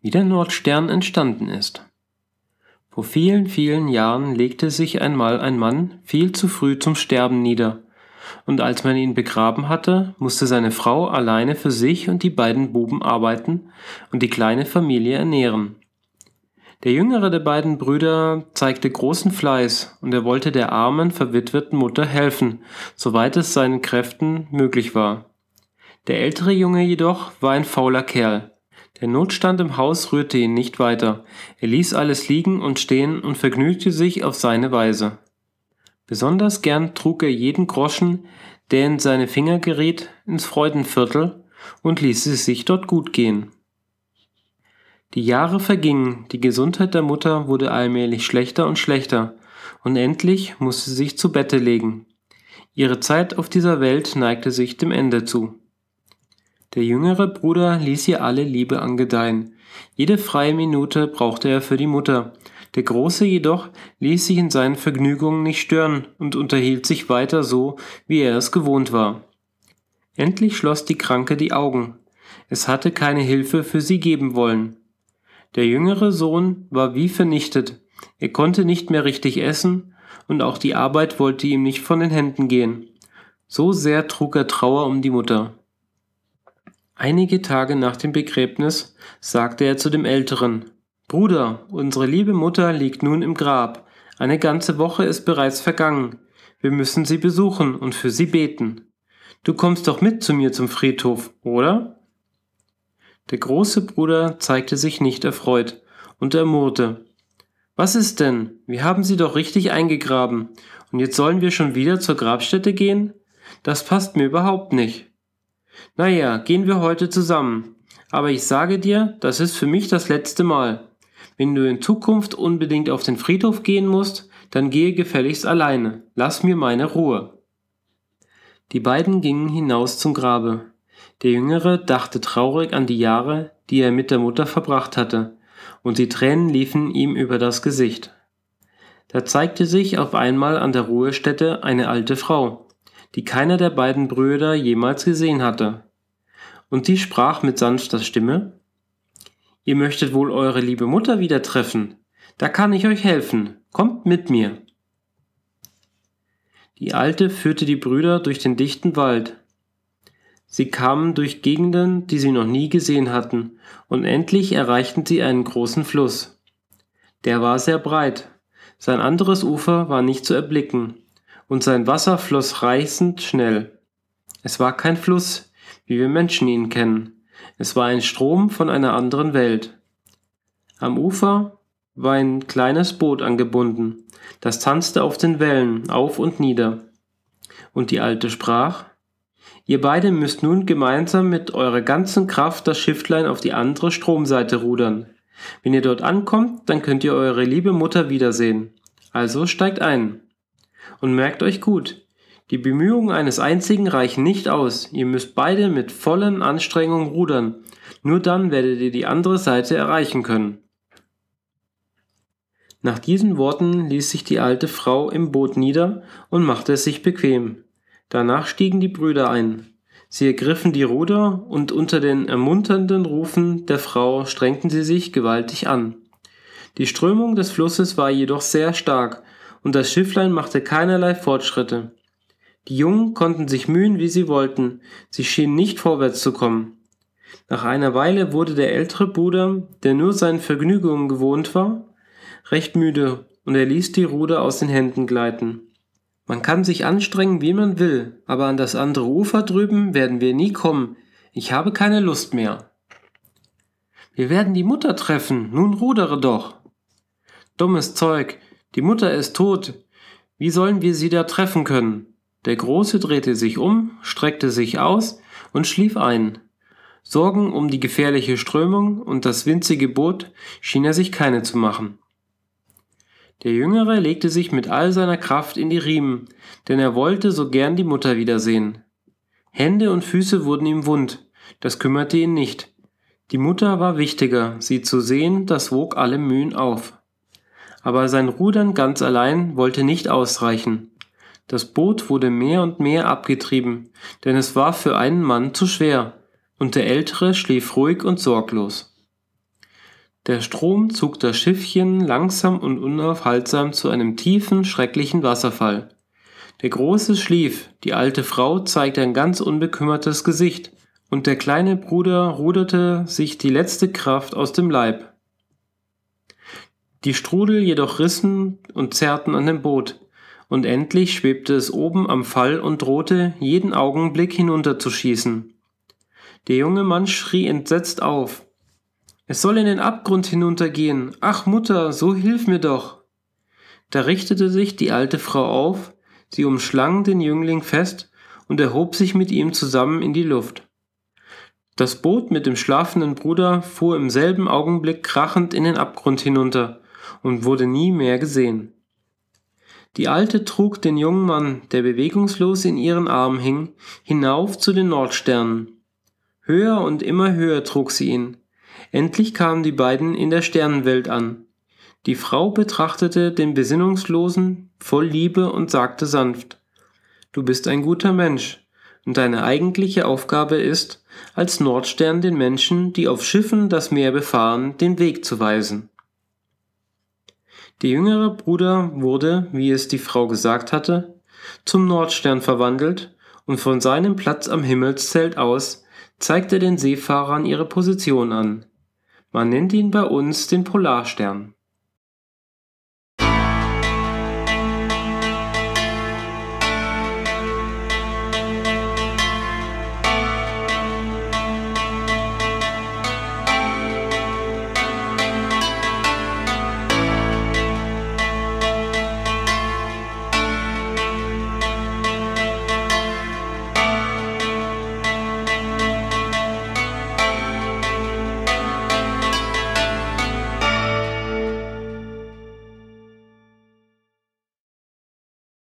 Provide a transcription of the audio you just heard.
wie der Nordstern entstanden ist. Vor vielen, vielen Jahren legte sich einmal ein Mann viel zu früh zum Sterben nieder, und als man ihn begraben hatte, musste seine Frau alleine für sich und die beiden Buben arbeiten und die kleine Familie ernähren. Der jüngere der beiden Brüder zeigte großen Fleiß und er wollte der armen, verwitweten Mutter helfen, soweit es seinen Kräften möglich war. Der ältere Junge jedoch war ein fauler Kerl. Der Notstand im Haus rührte ihn nicht weiter. Er ließ alles liegen und stehen und vergnügte sich auf seine Weise. Besonders gern trug er jeden Groschen, der in seine Finger geriet, ins Freudenviertel und ließ es sich dort gut gehen. Die Jahre vergingen, die Gesundheit der Mutter wurde allmählich schlechter und schlechter, und endlich musste sie sich zu Bette legen. Ihre Zeit auf dieser Welt neigte sich dem Ende zu. Der jüngere Bruder ließ ihr alle Liebe angedeihen. Jede freie Minute brauchte er für die Mutter. Der Große jedoch ließ sich in seinen Vergnügungen nicht stören und unterhielt sich weiter so, wie er es gewohnt war. Endlich schloss die Kranke die Augen. Es hatte keine Hilfe für sie geben wollen. Der jüngere Sohn war wie vernichtet. Er konnte nicht mehr richtig essen und auch die Arbeit wollte ihm nicht von den Händen gehen. So sehr trug er Trauer um die Mutter. Einige Tage nach dem Begräbnis sagte er zu dem Älteren, Bruder, unsere liebe Mutter liegt nun im Grab. Eine ganze Woche ist bereits vergangen. Wir müssen sie besuchen und für sie beten. Du kommst doch mit zu mir zum Friedhof, oder? Der große Bruder zeigte sich nicht erfreut, und er murrte. Was ist denn? Wir haben sie doch richtig eingegraben, und jetzt sollen wir schon wieder zur Grabstätte gehen? Das passt mir überhaupt nicht. Naja, gehen wir heute zusammen. Aber ich sage dir, das ist für mich das letzte Mal. Wenn du in Zukunft unbedingt auf den Friedhof gehen musst, dann gehe gefälligst alleine. Lass mir meine Ruhe. Die beiden gingen hinaus zum Grabe. Der Jüngere dachte traurig an die Jahre, die er mit der Mutter verbracht hatte, und die Tränen liefen ihm über das Gesicht. Da zeigte sich auf einmal an der Ruhestätte eine alte Frau, die keiner der beiden Brüder jemals gesehen hatte. Und sie sprach mit sanfter Stimme Ihr möchtet wohl eure liebe Mutter wieder treffen. Da kann ich euch helfen. Kommt mit mir. Die Alte führte die Brüder durch den dichten Wald, Sie kamen durch Gegenden, die sie noch nie gesehen hatten, und endlich erreichten sie einen großen Fluss. Der war sehr breit, sein anderes Ufer war nicht zu erblicken, und sein Wasser floss reißend schnell. Es war kein Fluss, wie wir Menschen ihn kennen, es war ein Strom von einer anderen Welt. Am Ufer war ein kleines Boot angebunden, das tanzte auf den Wellen auf und nieder. Und die Alte sprach, Ihr beide müsst nun gemeinsam mit eurer ganzen Kraft das Schifflein auf die andere Stromseite rudern. Wenn ihr dort ankommt, dann könnt ihr eure liebe Mutter wiedersehen. Also steigt ein. Und merkt euch gut, die Bemühungen eines einzigen reichen nicht aus. Ihr müsst beide mit vollen Anstrengungen rudern. Nur dann werdet ihr die andere Seite erreichen können. Nach diesen Worten ließ sich die alte Frau im Boot nieder und machte es sich bequem. Danach stiegen die Brüder ein. Sie ergriffen die Ruder und unter den ermunternden Rufen der Frau strengten sie sich gewaltig an. Die Strömung des Flusses war jedoch sehr stark und das Schifflein machte keinerlei Fortschritte. Die Jungen konnten sich mühen, wie sie wollten, sie schienen nicht vorwärts zu kommen. Nach einer Weile wurde der ältere Bruder, der nur seinen Vergnügungen gewohnt war, recht müde und er ließ die Ruder aus den Händen gleiten. Man kann sich anstrengen, wie man will, aber an das andere Ufer drüben werden wir nie kommen. Ich habe keine Lust mehr. Wir werden die Mutter treffen, nun rudere doch. Dummes Zeug, die Mutter ist tot. Wie sollen wir sie da treffen können? Der Große drehte sich um, streckte sich aus und schlief ein. Sorgen um die gefährliche Strömung und das winzige Boot schien er sich keine zu machen. Der Jüngere legte sich mit all seiner Kraft in die Riemen, denn er wollte so gern die Mutter wiedersehen. Hände und Füße wurden ihm wund, das kümmerte ihn nicht. Die Mutter war wichtiger, sie zu sehen, das wog alle Mühen auf. Aber sein Rudern ganz allein wollte nicht ausreichen. Das Boot wurde mehr und mehr abgetrieben, denn es war für einen Mann zu schwer, und der Ältere schlief ruhig und sorglos. Der Strom zog das Schiffchen langsam und unaufhaltsam zu einem tiefen, schrecklichen Wasserfall. Der Große schlief, die alte Frau zeigte ein ganz unbekümmertes Gesicht, und der kleine Bruder ruderte sich die letzte Kraft aus dem Leib. Die Strudel jedoch rissen und zerrten an dem Boot, und endlich schwebte es oben am Fall und drohte, jeden Augenblick hinunterzuschießen. Der junge Mann schrie entsetzt auf. Es soll in den Abgrund hinuntergehen. Ach Mutter, so hilf mir doch. Da richtete sich die alte Frau auf, sie umschlang den Jüngling fest und erhob sich mit ihm zusammen in die Luft. Das Boot mit dem schlafenden Bruder fuhr im selben Augenblick krachend in den Abgrund hinunter und wurde nie mehr gesehen. Die Alte trug den jungen Mann, der bewegungslos in ihren Armen hing, hinauf zu den Nordsternen. Höher und immer höher trug sie ihn. Endlich kamen die beiden in der Sternenwelt an. Die Frau betrachtete den Besinnungslosen voll Liebe und sagte sanft Du bist ein guter Mensch, und deine eigentliche Aufgabe ist, als Nordstern den Menschen, die auf Schiffen das Meer befahren, den Weg zu weisen. Der jüngere Bruder wurde, wie es die Frau gesagt hatte, zum Nordstern verwandelt und von seinem Platz am Himmelszelt aus zeigte den Seefahrern ihre Position an. Man nennt ihn bei uns den Polarstern.